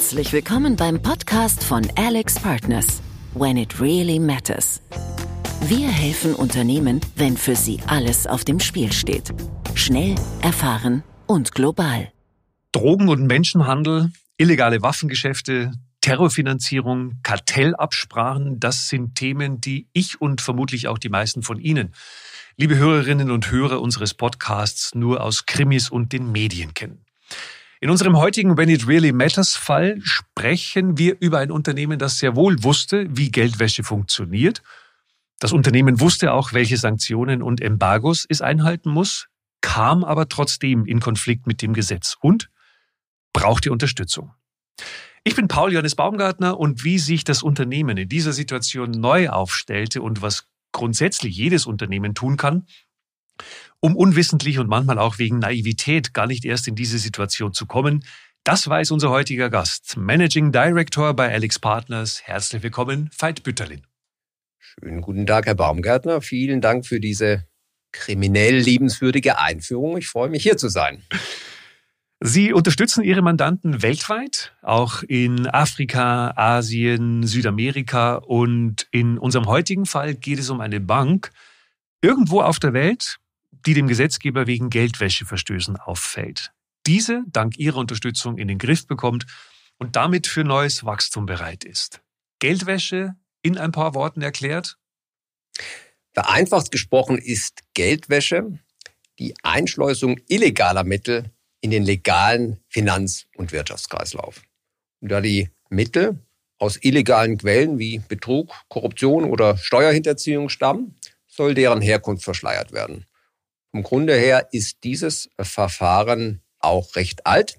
Herzlich willkommen beim Podcast von Alex Partners When It Really Matters. Wir helfen Unternehmen, wenn für sie alles auf dem Spiel steht. Schnell, erfahren und global. Drogen- und Menschenhandel, illegale Waffengeschäfte, Terrorfinanzierung, Kartellabsprachen, das sind Themen, die ich und vermutlich auch die meisten von Ihnen, liebe Hörerinnen und Hörer unseres Podcasts, nur aus Krimis und den Medien kennen. In unserem heutigen When It Really Matters Fall sprechen wir über ein Unternehmen, das sehr wohl wusste, wie Geldwäsche funktioniert. Das Unternehmen wusste auch, welche Sanktionen und Embargos es einhalten muss, kam aber trotzdem in Konflikt mit dem Gesetz und brauchte Unterstützung. Ich bin Paul Johannes Baumgartner und wie sich das Unternehmen in dieser Situation neu aufstellte und was grundsätzlich jedes Unternehmen tun kann, um unwissentlich und manchmal auch wegen Naivität gar nicht erst in diese Situation zu kommen. Das weiß unser heutiger Gast, Managing Director bei Alex Partners. Herzlich willkommen, Veit Bütterlin. Schönen guten Tag, Herr Baumgärtner. Vielen Dank für diese kriminell liebenswürdige Einführung. Ich freue mich, hier zu sein. Sie unterstützen Ihre Mandanten weltweit, auch in Afrika, Asien, Südamerika und in unserem heutigen Fall geht es um eine Bank irgendwo auf der Welt, die dem Gesetzgeber wegen Geldwäscheverstößen auffällt. Diese dank ihrer Unterstützung in den Griff bekommt und damit für neues Wachstum bereit ist. Geldwäsche in ein paar Worten erklärt? Vereinfacht gesprochen ist Geldwäsche die Einschleusung illegaler Mittel in den legalen Finanz- und Wirtschaftskreislauf. Und da die Mittel aus illegalen Quellen wie Betrug, Korruption oder Steuerhinterziehung stammen, soll deren Herkunft verschleiert werden. Vom Grunde her ist dieses Verfahren auch recht alt.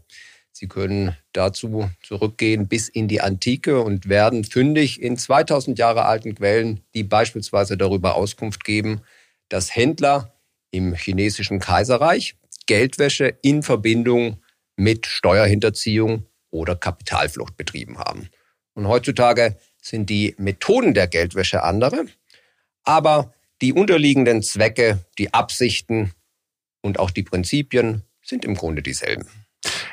Sie können dazu zurückgehen bis in die Antike und werden fündig in 2000 Jahre alten Quellen, die beispielsweise darüber Auskunft geben, dass Händler im chinesischen Kaiserreich Geldwäsche in Verbindung mit Steuerhinterziehung oder Kapitalflucht betrieben haben. Und heutzutage sind die Methoden der Geldwäsche andere, aber die unterliegenden Zwecke, die Absichten und auch die Prinzipien sind im Grunde dieselben.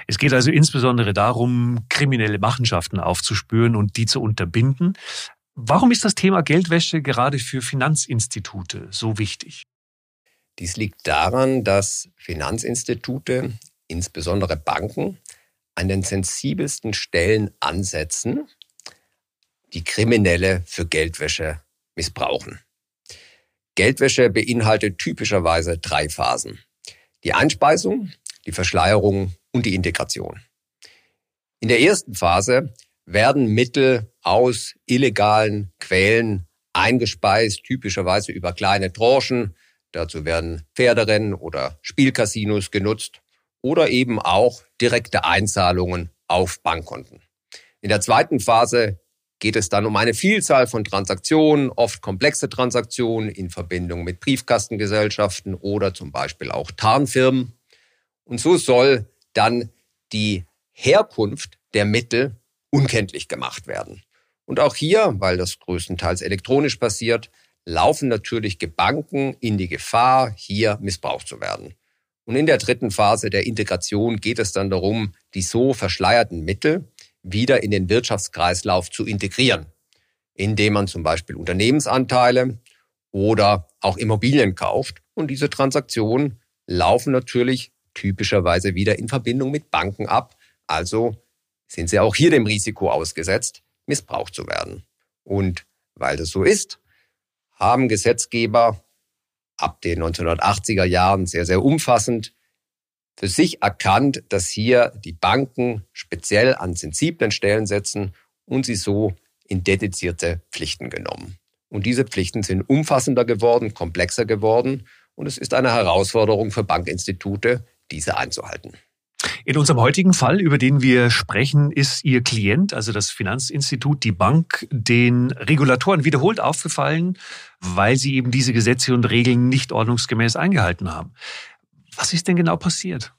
Es geht also insbesondere darum, kriminelle Machenschaften aufzuspüren und die zu unterbinden. Warum ist das Thema Geldwäsche gerade für Finanzinstitute so wichtig? Dies liegt daran, dass Finanzinstitute, insbesondere Banken, an den sensibelsten Stellen ansetzen, die Kriminelle für Geldwäsche missbrauchen. Geldwäsche beinhaltet typischerweise drei Phasen. Die Einspeisung, die Verschleierung und die Integration. In der ersten Phase werden Mittel aus illegalen Quellen eingespeist, typischerweise über kleine Tranchen. Dazu werden Pferderennen oder Spielcasinos genutzt oder eben auch direkte Einzahlungen auf Bankkonten. In der zweiten Phase geht es dann um eine Vielzahl von Transaktionen, oft komplexe Transaktionen in Verbindung mit Briefkastengesellschaften oder zum Beispiel auch Tarnfirmen. Und so soll dann die Herkunft der Mittel unkenntlich gemacht werden. Und auch hier, weil das größtenteils elektronisch passiert, laufen natürlich Banken in die Gefahr, hier missbraucht zu werden. Und in der dritten Phase der Integration geht es dann darum, die so verschleierten Mittel wieder in den Wirtschaftskreislauf zu integrieren, indem man zum Beispiel Unternehmensanteile oder auch Immobilien kauft. Und diese Transaktionen laufen natürlich typischerweise wieder in Verbindung mit Banken ab. Also sind sie auch hier dem Risiko ausgesetzt, missbraucht zu werden. Und weil das so ist, haben Gesetzgeber ab den 1980er Jahren sehr, sehr umfassend für sich erkannt, dass hier die Banken speziell an sensiblen Stellen setzen und sie so in dedizierte Pflichten genommen. Und diese Pflichten sind umfassender geworden, komplexer geworden und es ist eine Herausforderung für Bankinstitute, diese einzuhalten. In unserem heutigen Fall, über den wir sprechen, ist Ihr Klient, also das Finanzinstitut, die Bank, den Regulatoren wiederholt aufgefallen, weil sie eben diese Gesetze und Regeln nicht ordnungsgemäß eingehalten haben. Was ist denn genau passiert?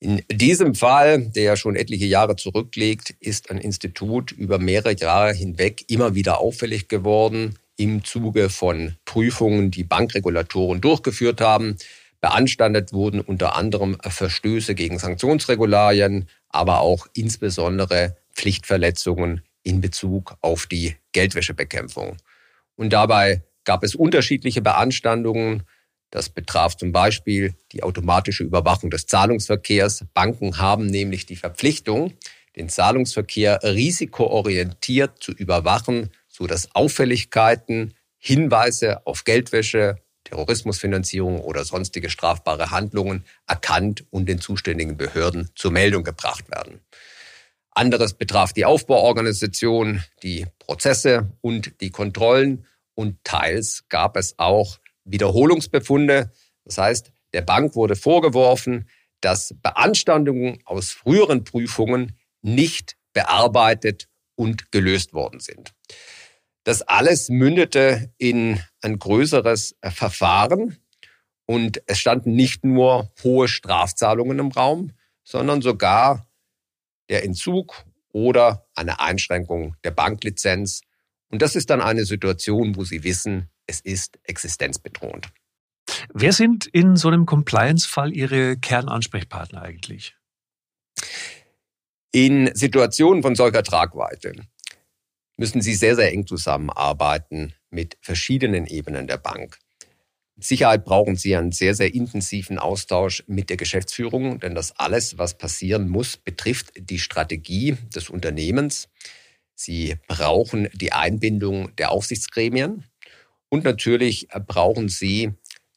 In diesem Fall, der ja schon etliche Jahre zurückliegt, ist ein Institut über mehrere Jahre hinweg immer wieder auffällig geworden im Zuge von Prüfungen, die Bankregulatoren durchgeführt haben. Beanstandet wurden unter anderem Verstöße gegen Sanktionsregularien, aber auch insbesondere Pflichtverletzungen in Bezug auf die Geldwäschebekämpfung. Und dabei gab es unterschiedliche Beanstandungen. Das betraf zum Beispiel die automatische Überwachung des Zahlungsverkehrs. Banken haben nämlich die Verpflichtung, den Zahlungsverkehr risikoorientiert zu überwachen, so dass Auffälligkeiten, Hinweise auf Geldwäsche, Terrorismusfinanzierung oder sonstige strafbare Handlungen erkannt und den zuständigen Behörden zur Meldung gebracht werden. Anderes betraf die Aufbauorganisation, die Prozesse und die Kontrollen und teils gab es auch Wiederholungsbefunde. Das heißt, der Bank wurde vorgeworfen, dass Beanstandungen aus früheren Prüfungen nicht bearbeitet und gelöst worden sind. Das alles mündete in ein größeres Verfahren und es standen nicht nur hohe Strafzahlungen im Raum, sondern sogar der Entzug oder eine Einschränkung der Banklizenz. Und das ist dann eine Situation, wo Sie wissen, es ist existenzbedrohend. Wer sind in so einem Compliance-Fall Ihre Kernansprechpartner eigentlich? In Situationen von solcher Tragweite müssen Sie sehr, sehr eng zusammenarbeiten mit verschiedenen Ebenen der Bank. Mit Sicherheit brauchen Sie einen sehr, sehr intensiven Austausch mit der Geschäftsführung, denn das alles, was passieren muss, betrifft die Strategie des Unternehmens. Sie brauchen die Einbindung der Aufsichtsgremien und natürlich brauchen Sie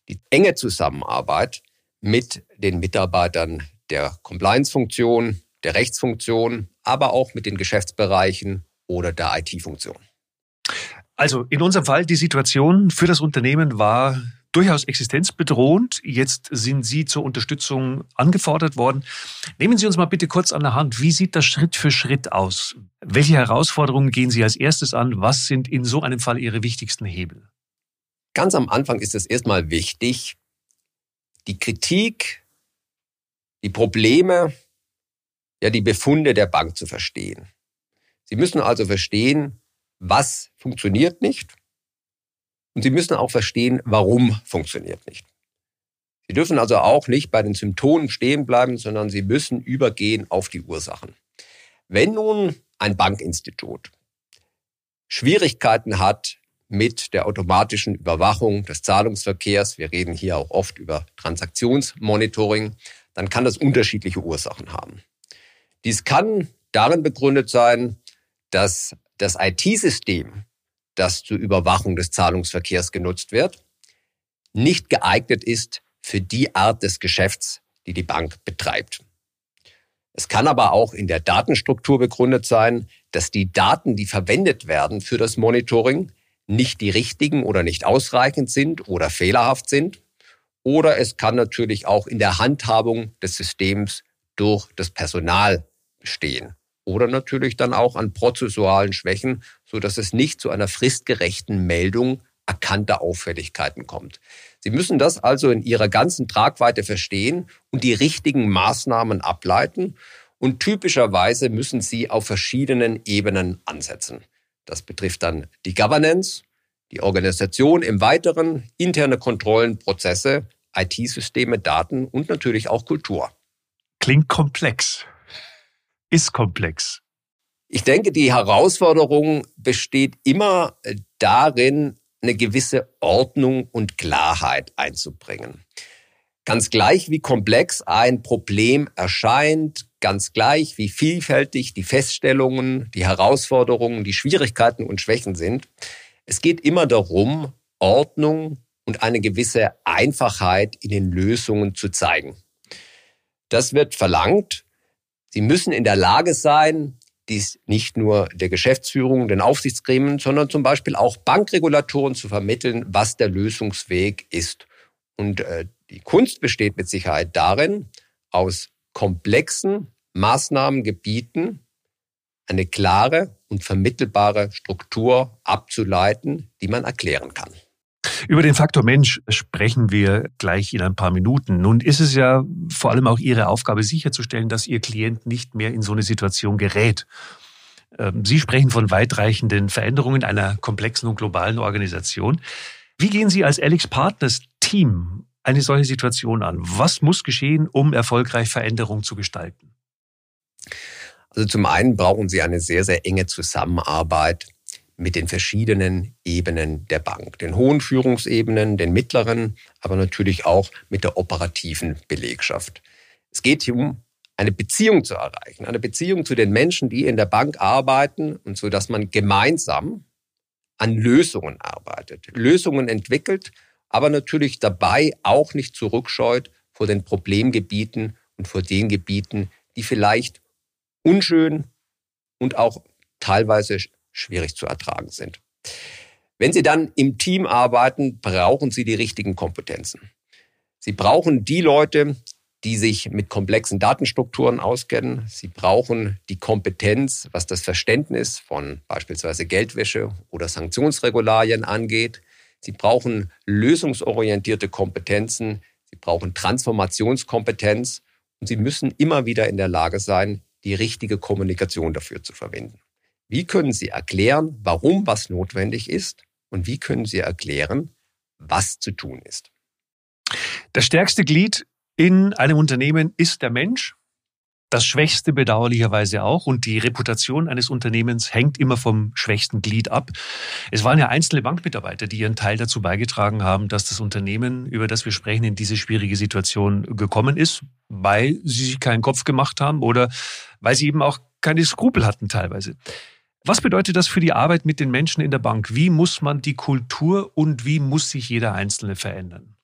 die enge Zusammenarbeit mit den Mitarbeitern der Compliance-Funktion, der Rechtsfunktion, aber auch mit den Geschäftsbereichen oder der IT-Funktion. Also in unserem Fall, die Situation für das Unternehmen war durchaus existenzbedrohend. Jetzt sind Sie zur Unterstützung angefordert worden. Nehmen Sie uns mal bitte kurz an der Hand. Wie sieht das Schritt für Schritt aus? Welche Herausforderungen gehen Sie als erstes an? Was sind in so einem Fall Ihre wichtigsten Hebel? Ganz am Anfang ist es erstmal wichtig, die Kritik, die Probleme, ja die Befunde der Bank zu verstehen. Sie müssen also verstehen, was funktioniert nicht und Sie müssen auch verstehen, warum funktioniert nicht. Sie dürfen also auch nicht bei den Symptomen stehen bleiben, sondern Sie müssen übergehen auf die Ursachen. Wenn nun ein Bankinstitut Schwierigkeiten hat mit der automatischen Überwachung des Zahlungsverkehrs, wir reden hier auch oft über Transaktionsmonitoring, dann kann das unterschiedliche Ursachen haben. Dies kann darin begründet sein, dass das IT-System, das zur Überwachung des Zahlungsverkehrs genutzt wird, nicht geeignet ist für die Art des Geschäfts, die die Bank betreibt. Es kann aber auch in der Datenstruktur begründet sein, dass die Daten, die verwendet werden für das Monitoring, nicht die richtigen oder nicht ausreichend sind oder fehlerhaft sind. Oder es kann natürlich auch in der Handhabung des Systems durch das Personal bestehen. Oder natürlich dann auch an prozessualen Schwächen, so dass es nicht zu einer fristgerechten Meldung erkannter Auffälligkeiten kommt. Sie müssen das also in ihrer ganzen Tragweite verstehen und die richtigen Maßnahmen ableiten. Und typischerweise müssen Sie auf verschiedenen Ebenen ansetzen. Das betrifft dann die Governance, die Organisation im Weiteren, interne Kontrollen, Prozesse, IT-Systeme, Daten und natürlich auch Kultur. Klingt komplex. Ist komplex. Ich denke, die Herausforderung besteht immer darin, eine gewisse Ordnung und Klarheit einzubringen. Ganz gleich, wie komplex ein Problem erscheint, ganz gleich, wie vielfältig die Feststellungen, die Herausforderungen, die Schwierigkeiten und Schwächen sind. Es geht immer darum, Ordnung und eine gewisse Einfachheit in den Lösungen zu zeigen. Das wird verlangt. Sie müssen in der Lage sein, dies nicht nur der Geschäftsführung, den Aufsichtsgremien, sondern zum Beispiel auch Bankregulatoren zu vermitteln, was der Lösungsweg ist. Und äh, die Kunst besteht mit Sicherheit darin, aus komplexen Maßnahmengebieten eine klare und vermittelbare Struktur abzuleiten, die man erklären kann. Über den Faktor Mensch sprechen wir gleich in ein paar Minuten. Nun ist es ja vor allem auch Ihre Aufgabe sicherzustellen, dass Ihr Klient nicht mehr in so eine Situation gerät. Ähm, Sie sprechen von weitreichenden Veränderungen einer komplexen und globalen Organisation. Wie gehen Sie als Alex Partners Team eine solche Situation an? Was muss geschehen, um erfolgreich Veränderungen zu gestalten? Also zum einen brauchen Sie eine sehr, sehr enge Zusammenarbeit mit den verschiedenen Ebenen der Bank, den hohen Führungsebenen, den mittleren, aber natürlich auch mit der operativen Belegschaft. Es geht hier um eine Beziehung zu erreichen, eine Beziehung zu den Menschen, die in der Bank arbeiten und so, dass man gemeinsam an Lösungen arbeitet, Lösungen entwickelt, aber natürlich dabei auch nicht zurückscheut vor den Problemgebieten und vor den Gebieten, die vielleicht unschön und auch teilweise schwierig zu ertragen sind. Wenn Sie dann im Team arbeiten, brauchen Sie die richtigen Kompetenzen. Sie brauchen die Leute, die sich mit komplexen Datenstrukturen auskennen. Sie brauchen die Kompetenz, was das Verständnis von beispielsweise Geldwäsche oder Sanktionsregularien angeht. Sie brauchen lösungsorientierte Kompetenzen. Sie brauchen Transformationskompetenz. Und Sie müssen immer wieder in der Lage sein, die richtige Kommunikation dafür zu verwenden. Wie können Sie erklären, warum was notwendig ist? Und wie können Sie erklären, was zu tun ist? Das stärkste Glied in einem Unternehmen ist der Mensch. Das Schwächste bedauerlicherweise auch. Und die Reputation eines Unternehmens hängt immer vom schwächsten Glied ab. Es waren ja einzelne Bankmitarbeiter, die ihren Teil dazu beigetragen haben, dass das Unternehmen, über das wir sprechen, in diese schwierige Situation gekommen ist, weil sie sich keinen Kopf gemacht haben oder weil sie eben auch keine Skrupel hatten teilweise. Was bedeutet das für die Arbeit mit den Menschen in der Bank? Wie muss man die Kultur und wie muss sich jeder Einzelne verändern?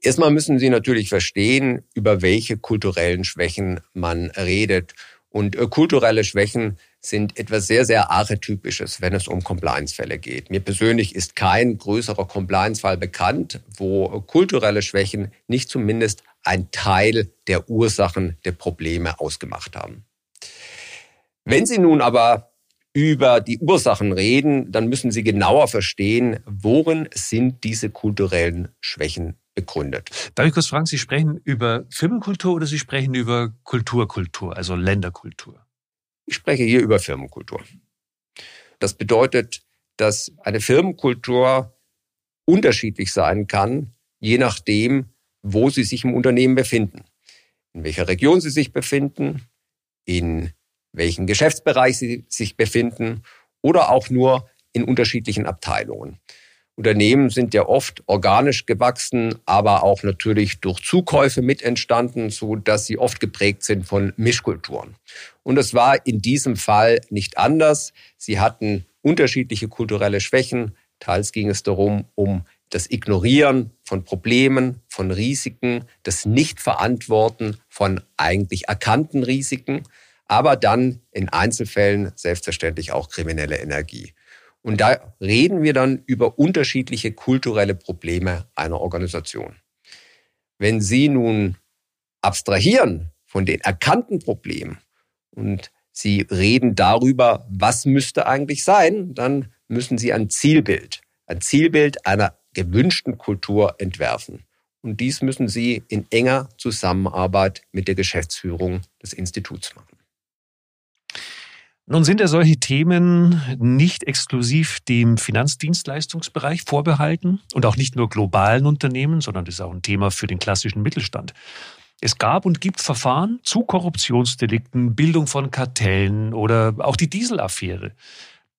Erstmal müssen Sie natürlich verstehen, über welche kulturellen Schwächen man redet. Und äh, kulturelle Schwächen sind etwas sehr, sehr archetypisches, wenn es um Compliance-Fälle geht. Mir persönlich ist kein größerer Compliance-Fall bekannt, wo kulturelle Schwächen nicht zumindest ein Teil der Ursachen der Probleme ausgemacht haben. Wenn Sie nun aber über die Ursachen reden, dann müssen Sie genauer verstehen, worin sind diese kulturellen Schwächen begründet. Darf ich kurz fragen, Sie sprechen über Firmenkultur oder Sie sprechen über Kulturkultur, also Länderkultur? Ich spreche hier über Firmenkultur. Das bedeutet, dass eine Firmenkultur unterschiedlich sein kann, je nachdem, wo Sie sich im Unternehmen befinden, in welcher Region Sie sich befinden, in welchen Geschäftsbereich sie sich befinden oder auch nur in unterschiedlichen Abteilungen. Unternehmen sind ja oft organisch gewachsen, aber auch natürlich durch Zukäufe mit entstanden, so dass sie oft geprägt sind von Mischkulturen. Und es war in diesem Fall nicht anders. Sie hatten unterschiedliche kulturelle Schwächen. Teils ging es darum, um das Ignorieren von Problemen, von Risiken, das Nichtverantworten von eigentlich erkannten Risiken aber dann in Einzelfällen selbstverständlich auch kriminelle Energie. Und da reden wir dann über unterschiedliche kulturelle Probleme einer Organisation. Wenn Sie nun abstrahieren von den erkannten Problemen und Sie reden darüber, was müsste eigentlich sein, dann müssen Sie ein Zielbild, ein Zielbild einer gewünschten Kultur entwerfen. Und dies müssen Sie in enger Zusammenarbeit mit der Geschäftsführung des Instituts machen. Nun sind ja solche Themen nicht exklusiv dem Finanzdienstleistungsbereich vorbehalten und auch nicht nur globalen Unternehmen, sondern das ist auch ein Thema für den klassischen Mittelstand. Es gab und gibt Verfahren zu Korruptionsdelikten, Bildung von Kartellen oder auch die Dieselaffäre.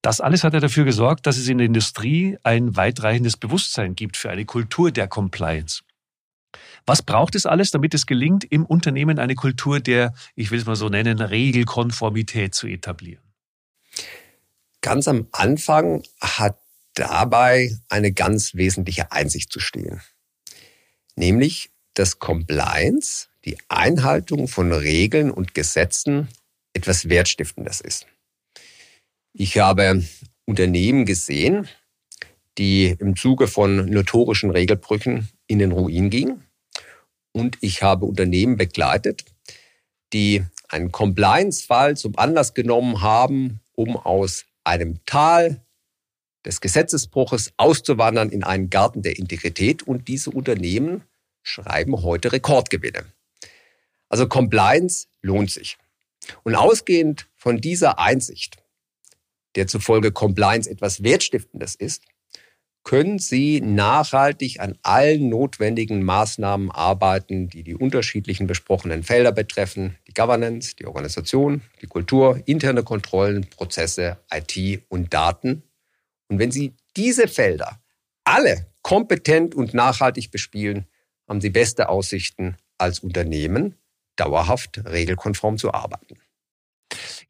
Das alles hat ja dafür gesorgt, dass es in der Industrie ein weitreichendes Bewusstsein gibt für eine Kultur der Compliance. Was braucht es alles, damit es gelingt, im Unternehmen eine Kultur der, ich will es mal so nennen, Regelkonformität zu etablieren? Ganz am Anfang hat dabei eine ganz wesentliche Einsicht zu stehen. Nämlich, dass Compliance, die Einhaltung von Regeln und Gesetzen, etwas Wertstiftendes ist. Ich habe Unternehmen gesehen, die im Zuge von notorischen Regelbrüchen in den Ruin gingen und ich habe Unternehmen begleitet, die einen Compliance-Fall zum Anlass genommen haben, um aus einem Tal des Gesetzesbruches auszuwandern in einen Garten der Integrität. Und diese Unternehmen schreiben heute Rekordgewinne. Also Compliance lohnt sich. Und ausgehend von dieser Einsicht, der zufolge Compliance etwas Wertstiftendes ist, können Sie nachhaltig an allen notwendigen Maßnahmen arbeiten, die die unterschiedlichen besprochenen Felder betreffen, die Governance, die Organisation, die Kultur, interne Kontrollen, Prozesse, IT und Daten. Und wenn Sie diese Felder alle kompetent und nachhaltig bespielen, haben Sie beste Aussichten als Unternehmen, dauerhaft regelkonform zu arbeiten.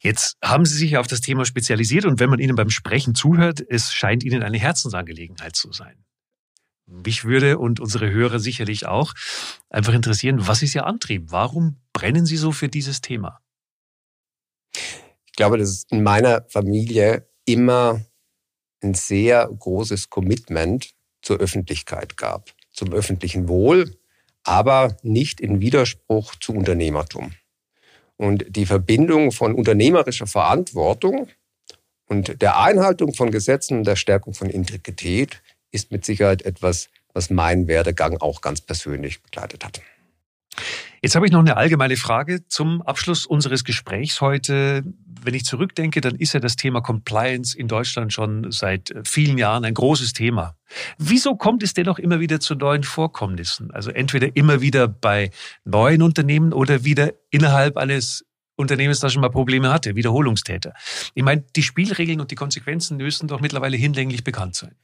Jetzt haben Sie sich auf das Thema spezialisiert und wenn man Ihnen beim Sprechen zuhört, es scheint Ihnen eine Herzensangelegenheit zu sein. Mich würde und unsere Hörer sicherlich auch einfach interessieren, was ist Ihr Antrieb? Warum brennen Sie so für dieses Thema? Ich glaube, dass es in meiner Familie immer ein sehr großes Commitment zur Öffentlichkeit gab, zum öffentlichen Wohl, aber nicht in Widerspruch zu Unternehmertum. Und die Verbindung von unternehmerischer Verantwortung und der Einhaltung von Gesetzen und der Stärkung von Integrität ist mit Sicherheit etwas, was meinen Werdegang auch ganz persönlich begleitet hat. Jetzt habe ich noch eine allgemeine Frage zum Abschluss unseres Gesprächs heute. Wenn ich zurückdenke, dann ist ja das Thema Compliance in Deutschland schon seit vielen Jahren ein großes Thema. Wieso kommt es dennoch immer wieder zu neuen Vorkommnissen? Also entweder immer wieder bei neuen Unternehmen oder wieder innerhalb eines Unternehmens, das schon mal Probleme hatte, Wiederholungstäter. Ich meine, die Spielregeln und die Konsequenzen müssen doch mittlerweile hinlänglich bekannt sein.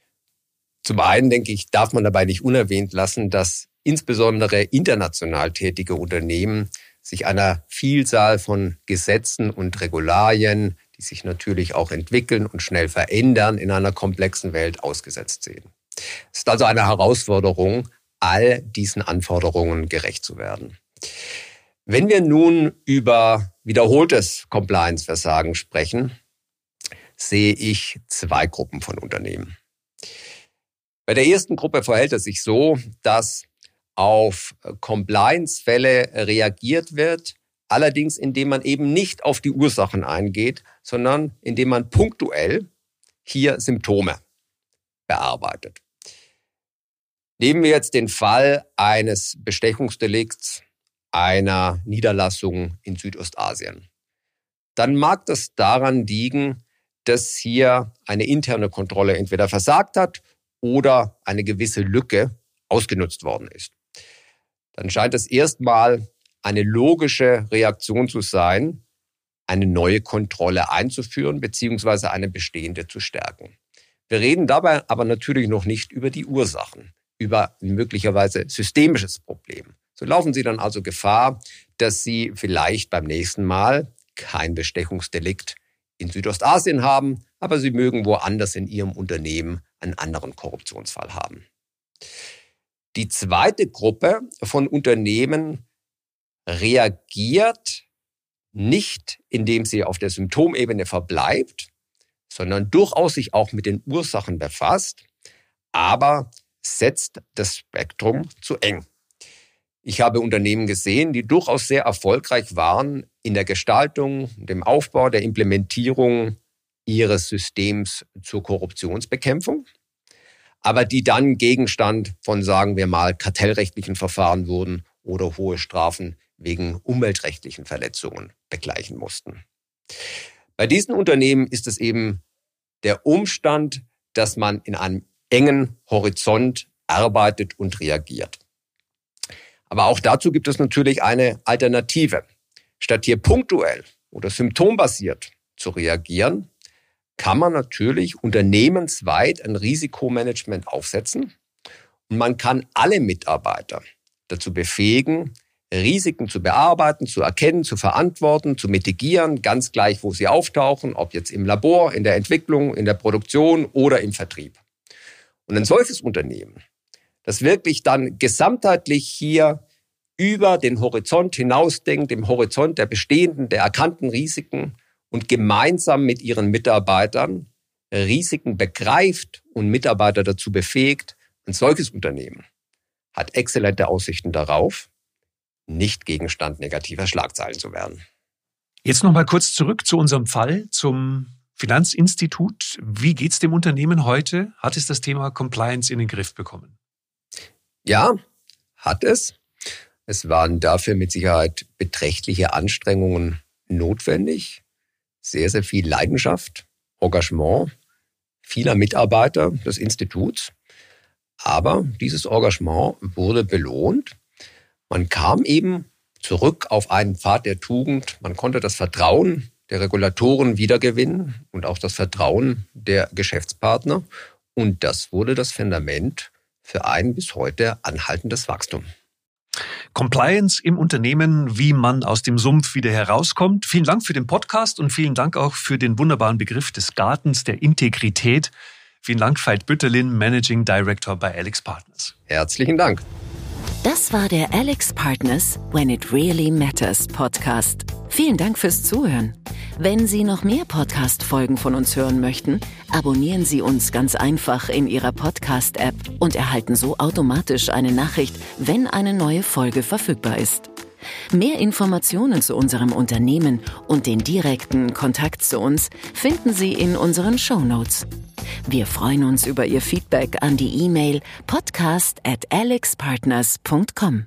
Zum einen, denke ich, darf man dabei nicht unerwähnt lassen, dass insbesondere international tätige Unternehmen sich einer Vielzahl von Gesetzen und Regularien, die sich natürlich auch entwickeln und schnell verändern, in einer komplexen Welt ausgesetzt sehen. Es ist also eine Herausforderung, all diesen Anforderungen gerecht zu werden. Wenn wir nun über wiederholtes Compliance-Versagen sprechen, sehe ich zwei Gruppen von Unternehmen. Bei der ersten Gruppe verhält es sich so, dass auf Compliance-Fälle reagiert wird, allerdings indem man eben nicht auf die Ursachen eingeht, sondern indem man punktuell hier Symptome bearbeitet. Nehmen wir jetzt den Fall eines Bestechungsdelikts einer Niederlassung in Südostasien. Dann mag das daran liegen, dass hier eine interne Kontrolle entweder versagt hat oder eine gewisse Lücke ausgenutzt worden ist dann scheint es erstmal eine logische Reaktion zu sein, eine neue Kontrolle einzuführen beziehungsweise eine bestehende zu stärken. Wir reden dabei aber natürlich noch nicht über die Ursachen, über ein möglicherweise systemisches Problem. So laufen Sie dann also Gefahr, dass Sie vielleicht beim nächsten Mal kein Bestechungsdelikt in Südostasien haben, aber Sie mögen woanders in Ihrem Unternehmen einen anderen Korruptionsfall haben. Die zweite Gruppe von Unternehmen reagiert nicht, indem sie auf der Symptomebene verbleibt, sondern durchaus sich auch mit den Ursachen befasst, aber setzt das Spektrum zu eng. Ich habe Unternehmen gesehen, die durchaus sehr erfolgreich waren in der Gestaltung, dem Aufbau, der Implementierung ihres Systems zur Korruptionsbekämpfung aber die dann Gegenstand von, sagen wir mal, kartellrechtlichen Verfahren wurden oder hohe Strafen wegen umweltrechtlichen Verletzungen begleichen mussten. Bei diesen Unternehmen ist es eben der Umstand, dass man in einem engen Horizont arbeitet und reagiert. Aber auch dazu gibt es natürlich eine Alternative. Statt hier punktuell oder symptombasiert zu reagieren, kann man natürlich unternehmensweit ein Risikomanagement aufsetzen und man kann alle Mitarbeiter dazu befähigen, Risiken zu bearbeiten, zu erkennen, zu verantworten, zu mitigieren, ganz gleich, wo sie auftauchen, ob jetzt im Labor, in der Entwicklung, in der Produktion oder im Vertrieb. Und ein solches Unternehmen, das wirklich dann gesamtheitlich hier über den Horizont hinausdenkt, im Horizont der bestehenden, der erkannten Risiken und gemeinsam mit ihren Mitarbeitern Risiken begreift und Mitarbeiter dazu befähigt, ein solches Unternehmen hat exzellente Aussichten darauf, nicht Gegenstand negativer Schlagzeilen zu werden. Jetzt noch mal kurz zurück zu unserem Fall, zum Finanzinstitut. Wie geht es dem Unternehmen heute? Hat es das Thema Compliance in den Griff bekommen? Ja, hat es. Es waren dafür mit Sicherheit beträchtliche Anstrengungen notwendig sehr, sehr viel Leidenschaft, Engagement vieler Mitarbeiter des Instituts. Aber dieses Engagement wurde belohnt. Man kam eben zurück auf einen Pfad der Tugend. Man konnte das Vertrauen der Regulatoren wiedergewinnen und auch das Vertrauen der Geschäftspartner. Und das wurde das Fundament für ein bis heute anhaltendes Wachstum. Compliance im Unternehmen, wie man aus dem Sumpf wieder herauskommt. Vielen Dank für den Podcast und vielen Dank auch für den wunderbaren Begriff des Gartens der Integrität. Vielen Dank, Veit Bütterlin, Managing Director bei Alex Partners. Herzlichen Dank. Das war der Alex Partners When It Really Matters Podcast. Vielen Dank fürs Zuhören. Wenn Sie noch mehr Podcast-Folgen von uns hören möchten, abonnieren Sie uns ganz einfach in Ihrer Podcast-App und erhalten so automatisch eine Nachricht, wenn eine neue Folge verfügbar ist. Mehr Informationen zu unserem Unternehmen und den direkten Kontakt zu uns finden Sie in unseren Show Notes. Wir freuen uns über Ihr Feedback an die E-Mail podcast at alexpartners.com.